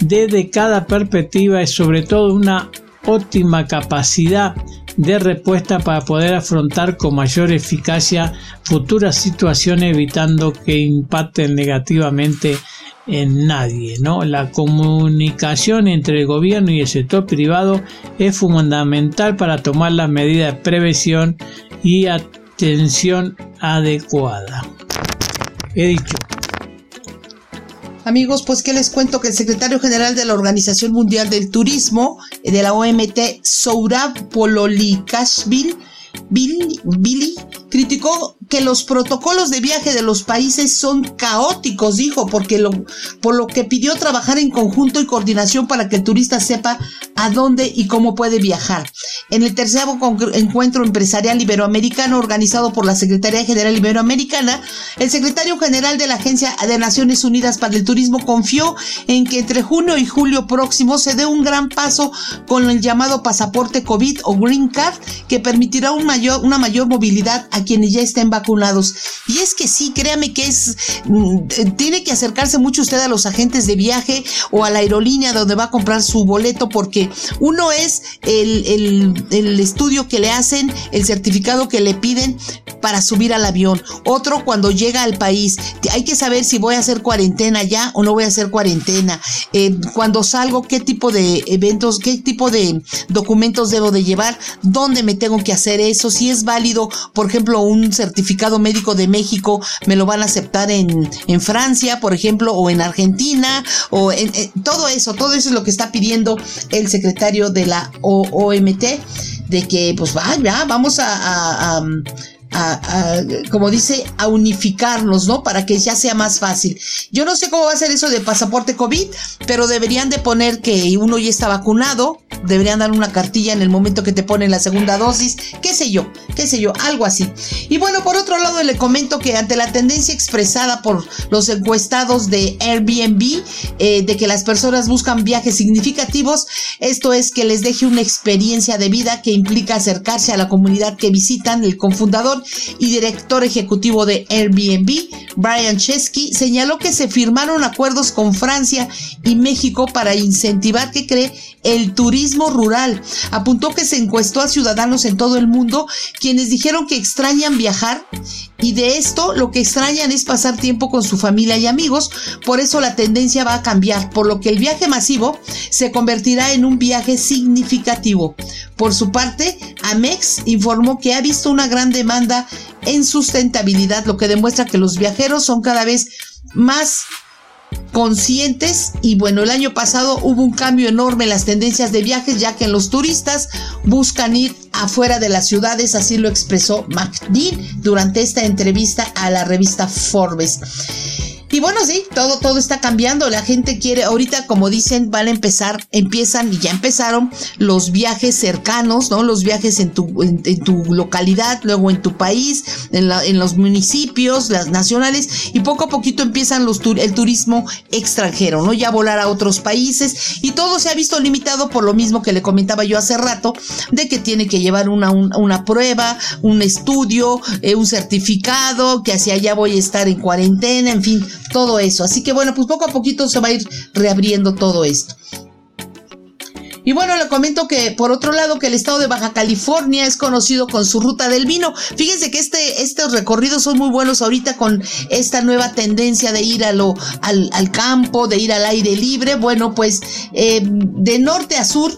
desde cada perspectiva y sobre todo una óptima capacidad de respuesta para poder afrontar con mayor eficacia futuras situaciones evitando que impacten negativamente en nadie. ¿no? La comunicación entre el gobierno y el sector privado es fundamental para tomar las medidas de prevención y atención adecuada. He dicho. Amigos, pues que les cuento que el secretario general de la Organización Mundial del Turismo, de la OMT, Sourab Pololikashvili, Billy, Billy criticó que los protocolos de viaje de los países son caóticos, dijo, porque por lo que pidió trabajar en conjunto y coordinación para que el turista sepa a dónde y cómo puede viajar. En el tercer encuentro empresarial iberoamericano organizado por la Secretaría General Iberoamericana, el secretario general de la Agencia de Naciones Unidas para el Turismo confió en que entre junio y julio próximo se dé un gran paso con el llamado pasaporte COVID o Green Card que permitirá una mayor movilidad a quienes ya estén vacunados. Y es que sí, créame que es, mm, tiene que acercarse mucho usted a los agentes de viaje o a la aerolínea donde va a comprar su boleto porque uno es el, el estudio que le hacen, el certificado que le piden para subir al avión. Otro cuando llega al país. Hay que saber si voy a hacer cuarentena ya o no voy a hacer cuarentena. Eh, cuando salgo, qué tipo de eventos, qué tipo de documentos debo de llevar, dónde me tengo que hacer eso, si es válido, por ejemplo, un certificado médico de México, me lo van a aceptar en, Francia, por ejemplo, o en Argentina, o en, todo eso, todo eso es lo que está pidiendo el secretario de la OMT, de que pues vaya, vamos a, como dice, a unificarnos, ¿no? Para que ya sea más fácil. Yo no sé cómo va a ser eso de pasaporte COVID, pero deberían de poner que uno ya está vacunado, deberían dar una cartilla en el momento que te ponen la segunda dosis, qué sé yo, qué sé yo, algo así. Y bueno, por otro lado le comento que ante la tendencia expresada por los encuestados de Airbnb, eh, de que las personas buscan viajes significativos, esto es que les deje una experiencia de vida que implica acercarse a la comunidad que visitan, el confundador y director ejecutivo de Airbnb, Brian Chesky, señaló que se firmaron acuerdos con Francia y México para incentivar, que cree, el turismo rural. Apuntó que se encuestó a ciudadanos en todo el mundo quienes dijeron que extrañan viajar y de esto lo que extrañan es pasar tiempo con su familia y amigos, por eso la tendencia va a cambiar, por lo que el viaje masivo se convertirá en un viaje significativo. Por su parte, Amex informó que ha visto una gran demanda en sustentabilidad, lo que demuestra que los viajeros son cada vez más conscientes y bueno, el año pasado hubo un cambio enorme en las tendencias de viajes ya que los turistas buscan ir afuera de las ciudades, así lo expresó McDean durante esta entrevista a la revista Forbes. Y bueno, sí, todo, todo está cambiando. La gente quiere, ahorita, como dicen, van a empezar, empiezan y ya empezaron los viajes cercanos, ¿no? Los viajes en tu, en, tu localidad, luego en tu país, en, la, en los municipios, las nacionales, y poco a poquito empiezan los el turismo extranjero, ¿no? Ya volar a otros países, y todo se ha visto limitado por lo mismo que le comentaba yo hace rato, de que tiene que llevar una, una prueba, un estudio, eh, un certificado, que hacia allá voy a estar en cuarentena, en fin, todo eso. Así que bueno, pues poco a poquito se va a ir reabriendo todo esto. Y bueno, le comento que por otro lado que el estado de Baja California es conocido con su ruta del vino. Fíjense que este, estos recorridos son muy buenos ahorita con esta nueva tendencia de ir a lo, al, campo, de ir al aire libre. Bueno, pues eh, de norte a sur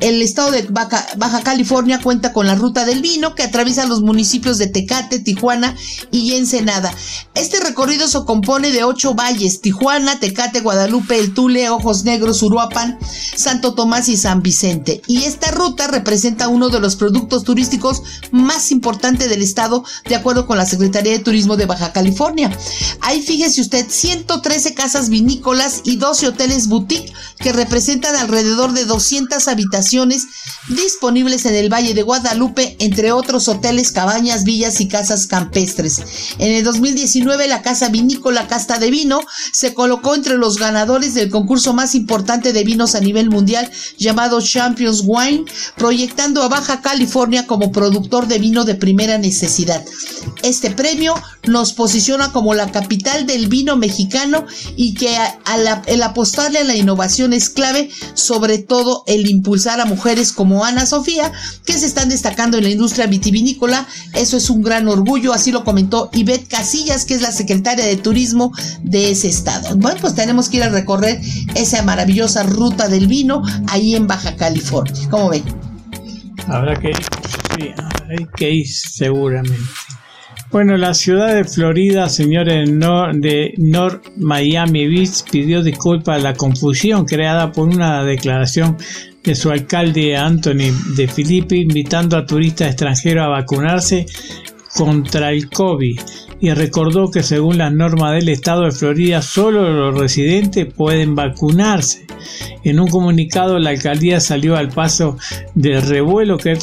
el estado de Baja, California cuenta con la ruta del vino que atraviesa los municipios de Tecate, Tijuana y Ensenada. Este recorrido se compone de ocho valles, Tijuana, Tecate, Guadalupe, El Tule, Ojos Negros, Uruapan, Santo Tomás y San Vicente. Y esta ruta representa uno de los productos turísticos más importantes del estado, de acuerdo con la Secretaría de Turismo de Baja California. Ahí fíjese usted, 113 casas vinícolas y 12 hoteles boutique que representan alrededor de 200 habitaciones disponibles en el Valle de Guadalupe, entre otros hoteles, cabañas, villas y casas campestres. En el 2019 la Casa Vinícola Casta de Vino se colocó entre los ganadores del concurso más importante de vinos a nivel mundial llamado Champions Wine, proyectando a Baja California como productor de vino de primera necesidad. Este premio nos posiciona como la capital del vino mexicano y que el apostarle a la innovación es clave, sobre todo el impulsar a mujeres como Ana Sofía, que se están destacando en la industria vitivinícola. Eso es un gran orgullo, así lo comentó Ivette Casillas, que es la secretaria de turismo de ese estado. Bueno, pues tenemos que ir a recorrer esa maravillosa ruta del vino ahí en Baja California. ¿Cómo ven? Habrá que ir, que ir seguramente. Bueno, la ciudad de Florida, señores de North Miami Beach, pidió disculpas a la confusión creada por una declaración de su alcalde Anthony de Filippi invitando a turistas extranjeros a vacunarse contra el COVID y recordó que según las normas del estado de Florida solo los residentes pueden vacunarse. En un comunicado la alcaldía salió al paso del revuelo que,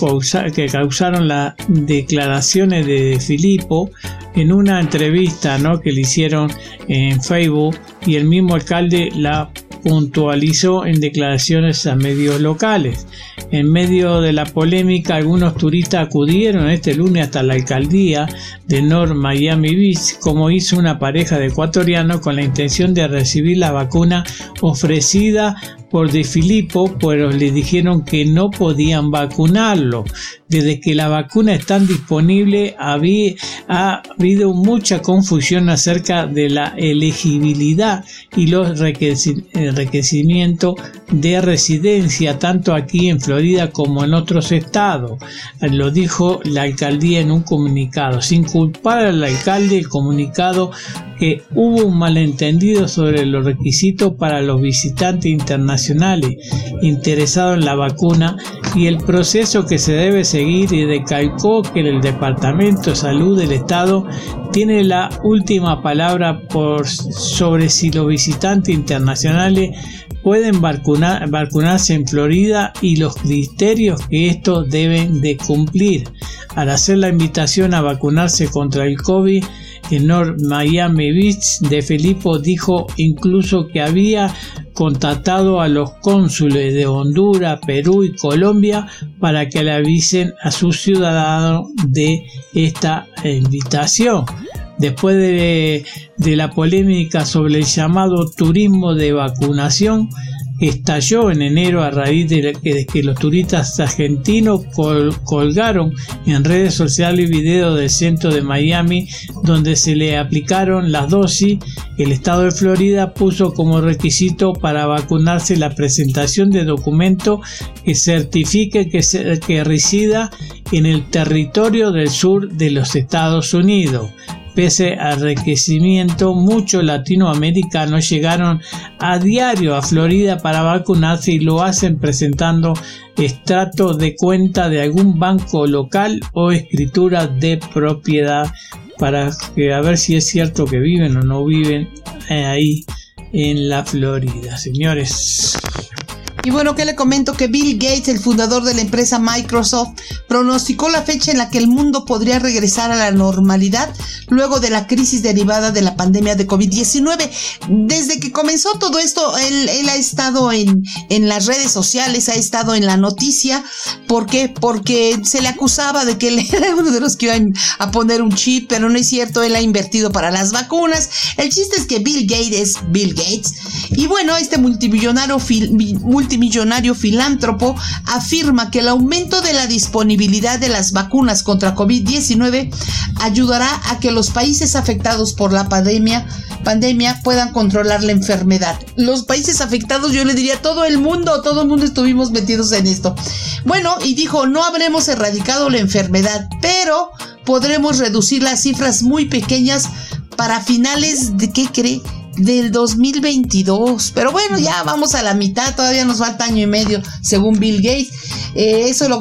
causaron las declaraciones de Filippo en una entrevista ¿no? que le hicieron en Facebook y el mismo alcalde la puntualizó en declaraciones a medios locales. En medio de la polémica, algunos turistas acudieron este lunes hasta la alcaldía de North Miami Beach, como hizo una pareja de ecuatorianos con la intención de recibir la vacuna ofrecida por De Filippo, pero le dijeron que no podían vacunarlo. Desde que la vacuna está disponible había, ha habido mucha confusión acerca de la elegibilidad y los requerimientos de residencia tanto aquí en Florida como en otros estados. Lo dijo la alcaldía en un comunicado. Sin culpar al alcalde, el comunicado que hubo un malentendido sobre los requisitos para los visitantes internacionales interesados en la vacuna y el proceso que se debe seguir y recalcó que el Departamento de Salud del Estado tiene la última palabra por sobre si los visitantes internacionales pueden vacunarse en Florida y los criterios que estos deben de cumplir. Al hacer la invitación a vacunarse contra el COVID, en North Miami Beach de Felipe dijo incluso que había contactado a los cónsules de Honduras, Perú y Colombia para que le avisen a sus ciudadanos de esta invitación. Después de, de la polémica sobre el llamado turismo de vacunación, estalló en enero a raíz de que, los turistas argentinos colgaron en redes sociales videos del centro de Miami donde se le aplicaron las dosis. El estado de Florida puso como requisito para vacunarse la presentación de documento que certifique que, que resida en el territorio del sur de los Estados Unidos. Pese al enriquecimiento, muchos latinoamericanos llegaron a diario a Florida para vacunarse y lo hacen presentando extractos de cuenta de algún banco local o escritura de propiedad para ver si es cierto que viven o no viven ahí en la Florida. Señores, y bueno, que le comento que Bill Gates, el fundador de la empresa Microsoft, pronosticó la fecha en la que el mundo podría regresar a la normalidad luego de la crisis derivada de la pandemia de COVID-19. Desde que comenzó todo esto, él, ha estado en, en las redes sociales, ha estado en la noticia. ¿Por qué? Porque se le acusaba de que él era uno de los que iban a poner un chip, pero no es cierto, él ha invertido para las vacunas. El chiste es que Bill Gates es Bill Gates. Y bueno, este multimillonario multi multimillonario filántropo afirma que el aumento de la disponibilidad de las vacunas contra COVID-19 ayudará a que los países afectados por la pandemia, pandemia puedan controlar la enfermedad. Los países afectados, yo le diría todo el mundo, todo el mundo estuvimos metidos en esto. Bueno, y dijo, no habremos erradicado la enfermedad, pero podremos reducir las cifras muy pequeñas para finales de, ¿qué cree? Del 2022. Pero bueno, ya vamos a la mitad, todavía nos falta año y medio, según Bill Gates. Eh, eso lo,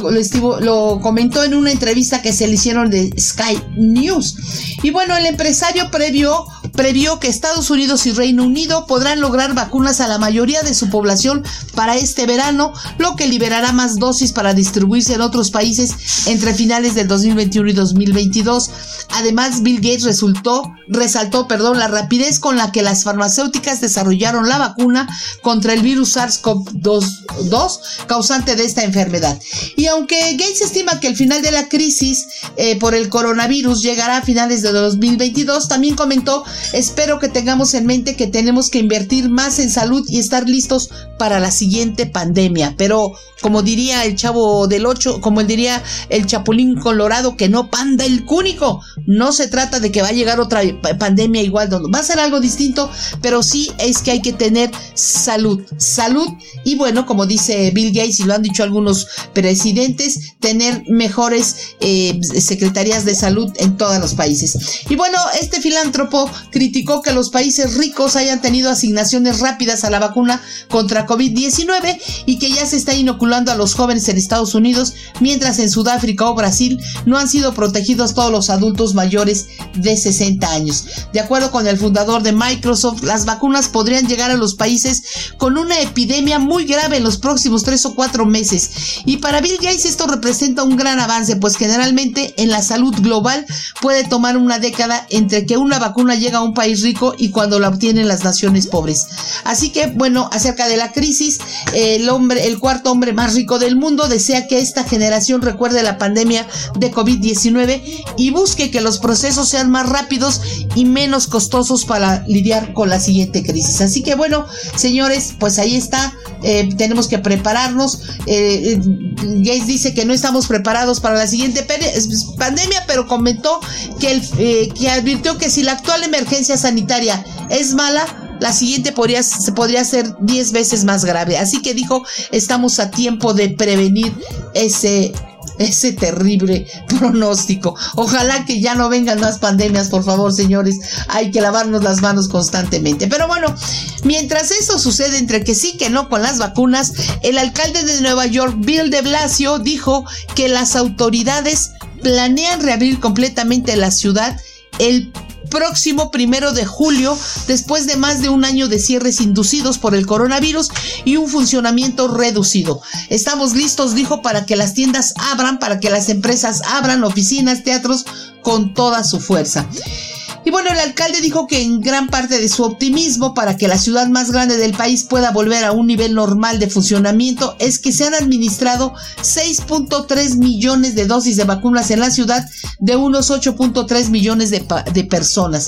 lo, comentó en una entrevista que se le hicieron de Sky News. Y bueno, el empresario previó, previó que Estados Unidos y Reino Unido podrán lograr vacunas a la mayoría de su población para este verano, lo que liberará más dosis para distribuirse en otros países entre finales del 2021 y 2022. Además, Bill Gates resultó, resaltó perdón, la rapidez con la que las farmacéuticas desarrollaron la vacuna contra el virus SARS-CoV-2 causante de esta enfermedad. Y aunque Gates estima que el final de la crisis eh, por el coronavirus llegará a finales de 2022, también comentó, espero que tengamos en mente que tenemos que invertir más en salud y estar listos para la siguiente pandemia. Pero como diría el chavo del 8, como diría el chapulín colorado, que no panda el cúnico. No se trata de que va a llegar otra pandemia igual, va a ser algo distinto, pero sí es que hay que tener salud, salud y bueno, como dice Bill Gates y lo han dicho algunos presidentes, tener mejores eh, secretarías de salud en todos los países. Y bueno, este filántropo criticó que los países ricos hayan tenido asignaciones rápidas a la vacuna contra COVID-19 y que ya se está inoculando a los jóvenes en Estados Unidos, mientras en Sudáfrica o Brasil no han sido protegidos todos los adultos mayores de 60 años. De acuerdo con el fundador de Microsoft, las vacunas podrían llegar a los países con una epidemia muy grave en los próximos tres o cuatro meses. Y para Bill Gates esto representa un gran avance, pues generalmente en la salud global puede tomar una década entre que una vacuna llega a un país rico y cuando la obtienen las naciones pobres. Así que, bueno, acerca de la crisis, el hombre, el cuarto hombre más rico del mundo desea que esta generación recuerde la pandemia de COVID-19 y busque que los procesos sean más rápidos y menos costosos para lidiar con la siguiente crisis. Así que bueno, señores, pues ahí está. Eh, tenemos que prepararnos. Eh, eh, Gates dice que no estamos preparados para la siguiente pandemia, pero comentó que, el, que advirtió que si la actual emergencia sanitaria es mala, la siguiente podría, podría ser 10 veces más grave. Así que dijo, estamos a tiempo de prevenir ese ese terrible pronóstico. Ojalá que ya no vengan más pandemias, por favor, señores. Hay que lavarnos las manos constantemente. Pero bueno, mientras eso sucede entre que sí que no con las vacunas, el alcalde de Nueva York, Bill de Blasio, dijo que las autoridades planean reabrir completamente la ciudad el próximo primero de julio, después de más de un año de cierres inducidos por el coronavirus y un funcionamiento reducido. Estamos listos, dijo, para que las tiendas abran, para que las empresas abran, oficinas, teatros, con toda su fuerza. Y bueno, el alcalde dijo que en gran parte de su optimismo para que la ciudad más grande del país pueda volver a un nivel normal de funcionamiento es que se han administrado 6.3 millones de dosis de vacunas en la ciudad de unos 8.3 millones de, de personas.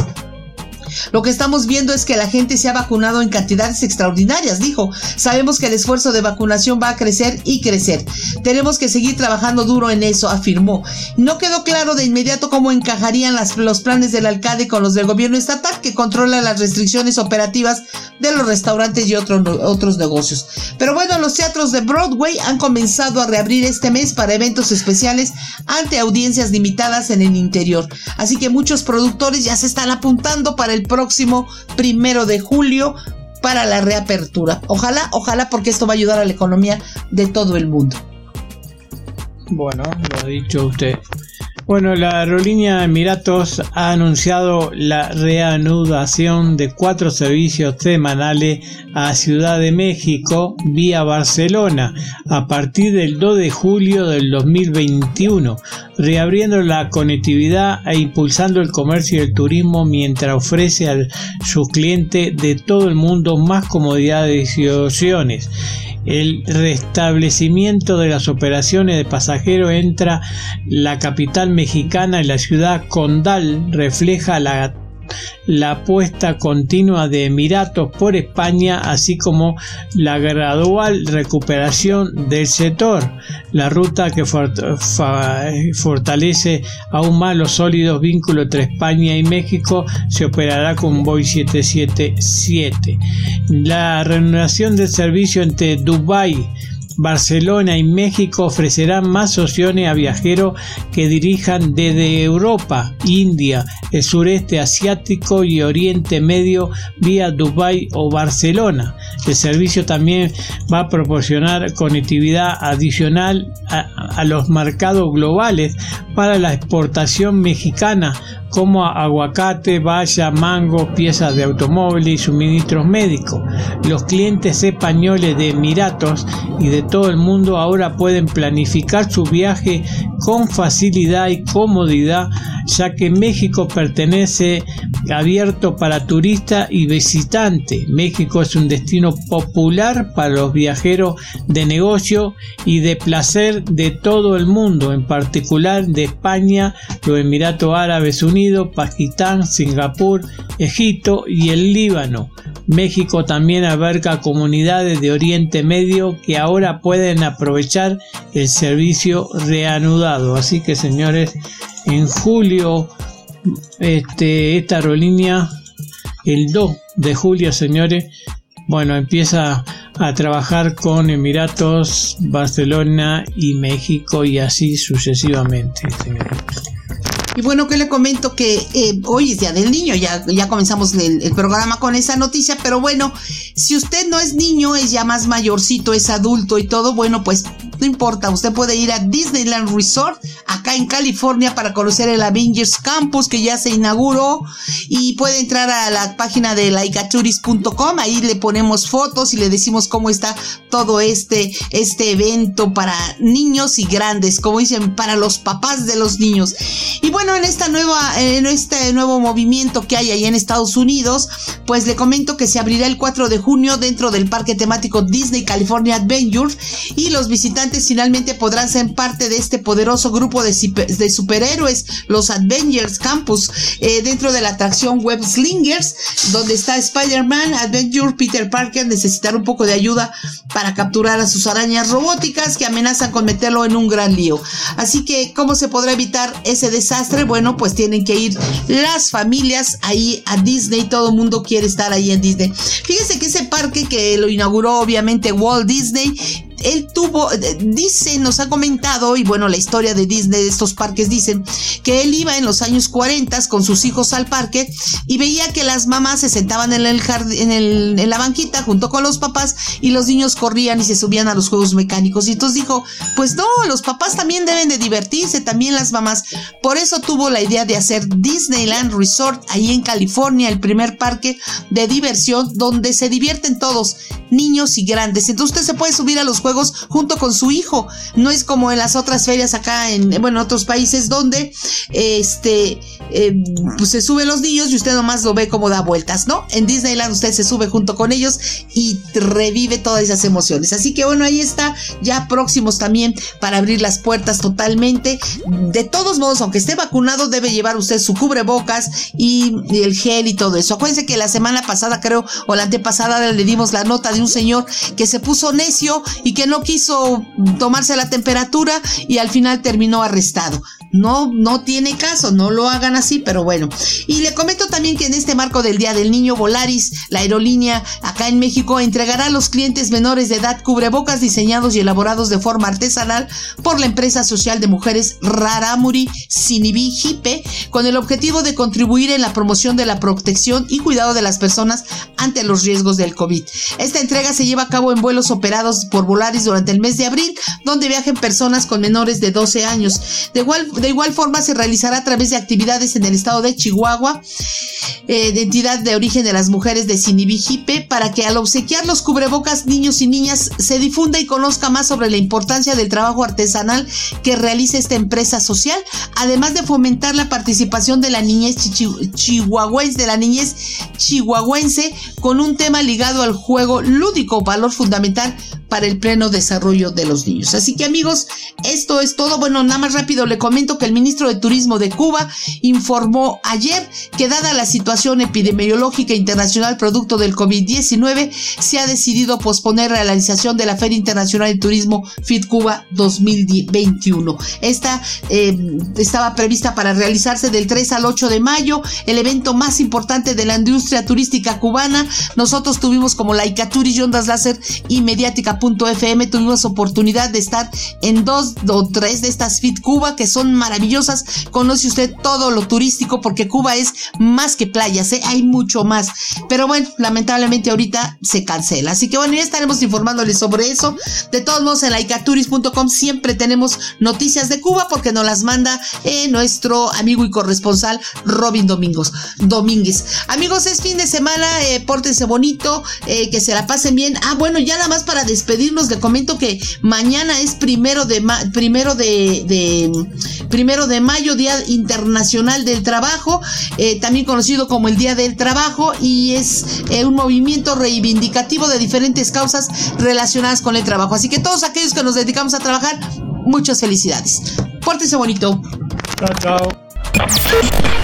Lo que estamos viendo es que la gente se ha vacunado en cantidades extraordinarias, dijo. Sabemos que el esfuerzo de vacunación va a crecer y crecer. Tenemos que seguir trabajando duro en eso, afirmó. No quedó claro de inmediato cómo encajarían los planes del alcalde con los del gobierno estatal que controla las restricciones operativas de los restaurantes y otros negocios. Pero bueno, los teatros de Broadway han comenzado a reabrir este mes para eventos especiales ante audiencias limitadas en el interior. Así que muchos productores ya se están apuntando para el próximo primero de julio para la reapertura. Ojalá, ojalá, porque esto va a ayudar a la economía de todo el mundo. Bueno, lo ha dicho usted. Bueno, la aerolínea Emiratos ha anunciado la reanudación de cuatro servicios semanales a Ciudad de México vía Barcelona a partir del 2 de julio del 2021, reabriendo la conectividad e impulsando el comercio y el turismo mientras ofrece a sus clientes de todo el mundo más comodidades y opciones el restablecimiento de las operaciones de pasajeros entra la capital mexicana y la ciudad condal refleja la la apuesta continua de Emiratos por España, así como la gradual recuperación del sector, la ruta que fortalece aún más los sólidos vínculos entre España y México se operará con Boeing 777. La renovación del servicio entre Dubái Barcelona y México ofrecerán más opciones a viajeros que dirijan desde Europa, India, el sureste asiático y Oriente Medio vía Dubái o Barcelona. El servicio también va a proporcionar conectividad adicional a, los mercados globales para la exportación mexicana como aguacate, valla, mango, piezas de automóvil y suministros médicos. Los clientes españoles de Emiratos y de todo el mundo ahora pueden planificar su viaje con facilidad y comodidad, ya que México pertenece abierto para turistas y visitantes. México es un destino popular para los viajeros de negocio y de placer de todo el mundo, en particular de España, los Emiratos Árabes Unidos, Pakistán, Singapur, Egipto y el Líbano. México también abarca comunidades de Oriente Medio que ahora pueden aprovechar el servicio reanudado. Así que señores, en julio este, esta aerolínea, el 2 de julio, señores, bueno, empieza a trabajar con Emiratos, Barcelona y México y así sucesivamente. Señores. Y bueno, que le comento que eh, hoy es Día del Niño, ya, ya comenzamos el, programa con esa noticia, pero bueno, si usted no es niño, es ya más mayorcito, es adulto y todo, bueno, pues no importa, usted puede ir a Disneyland Resort acá en California para conocer el Avengers Campus que ya se inauguró y puede entrar a la página de laicaturis.com, ahí le ponemos fotos y le decimos cómo está todo este, este evento para niños y grandes, como dicen, para los papás de los niños. Y bueno, bueno, en esta nueva, en este nuevo movimiento que hay ahí en Estados Unidos, pues le comento que se abrirá el 4 de junio dentro del parque temático Disney California Adventure y los visitantes finalmente podrán ser parte de este poderoso grupo de, superhéroes, los Avengers Campus, eh, dentro de la atracción Web Slingers, donde está Spider-Man, Adventure, Peter Parker necesitar un poco de ayuda para capturar a sus arañas robóticas que amenazan con meterlo en un gran lío. Así que, ¿cómo se podrá evitar ese desastre? Bueno, pues tienen que ir las familias ahí a Disney, todo el mundo quiere estar ahí en Disney. Fíjense que ese parque que lo inauguró obviamente Walt Disney él tuvo, eh, dice, nos ha comentado, y bueno, la historia de Disney, de estos parques dicen, que él iba en los años 40 con sus hijos al parque y veía que las mamás se sentaban en, el jardín, en, la banquita junto con los papás y los niños corrían y se subían a los juegos mecánicos. Y entonces dijo, pues no, los papás también deben de divertirse, también las mamás. Por eso tuvo la idea de hacer Disneyland Resort ahí en California, el primer parque de diversión donde se divierten todos, niños y grandes. Entonces usted se puede subir a los juegos junto con su hijo. No es como en las otras ferias acá en, bueno, otros países donde este, eh, pues se suben los niños y usted nomás lo ve como da vueltas, ¿no? En Disneyland usted se sube junto con ellos y revive todas esas emociones. Así que bueno, ahí está, ya próximos también para abrir las puertas totalmente. De todos modos, aunque esté vacunado, debe llevar usted su cubrebocas y, y el gel y todo eso. Acuérdense que la semana pasada, creo, o la antepasada, le dimos la nota de un señor que se puso necio y que no quiso tomarse la temperatura y al final terminó arrestado. No, no tiene caso, no lo hagan así, pero bueno. Y le comento también que en este marco del Día del Niño, Volaris, la aerolínea acá en México, entregará a los clientes menores de edad cubrebocas diseñados y elaborados de forma artesanal por la empresa social de mujeres Raramuri Sinibi Jipe, con el objetivo de contribuir en la promoción de la protección y cuidado de las personas ante los riesgos del COVID. Esta entrega se lleva a cabo en vuelos operados por Volaris durante el mes de abril, donde viajen personas con menores de 12 años. De igual de igual forma, se realizará a través de actividades en el estado de Chihuahua, eh, de entidad de origen de las mujeres de Sinibijipe, para que al obsequiar los cubrebocas niños y niñas se difunda y conozca más sobre la importancia del trabajo artesanal que realiza esta empresa social, además de fomentar la participación de la niñez chihuahuense, de la niñez chihuahuense, con un tema ligado al juego lúdico, valor fundamental para el pleno desarrollo de los niños. Así que amigos, esto es todo. Bueno, nada más rápido le comento que el ministro de Turismo de Cuba informó ayer que dada la situación epidemiológica internacional producto del COVID-19, se ha decidido posponer la realización de la Feria Internacional de Turismo FIT Cuba 2021. Esta eh, estaba prevista para realizarse del 3 al 8 de mayo, el evento más importante de la industria turística cubana. Nosotros tuvimos como Laicaturis y Ondas Láser y Mediática.fm, tuvimos oportunidad de estar en dos o tres de estas FIT Cuba que son maravillosas. Conoce usted todo lo turístico porque Cuba es más que playas, ¿eh? hay mucho más. Pero bueno, lamentablemente ahorita se cancela. Así que bueno, ya estaremos informándoles sobre eso. De todos modos, en laicaturis.com siempre tenemos noticias de Cuba porque nos las manda eh, nuestro amigo y corresponsal Robin Domingos, Domínguez. Amigos, es fin de semana, eh, pórtense bonito, eh, que se la pasen bien. Ah, bueno, ya nada más para despedirnos, le comento que mañana es primero de, primero de, primero de mayo, Día Internacional del Trabajo, eh, también conocido como el Día del Trabajo, y es un movimiento reivindicativo de diferentes causas relacionadas con el trabajo. Así que todos aquellos que nos dedicamos a trabajar, muchas felicidades. Pórtense bonito. Chao, chao.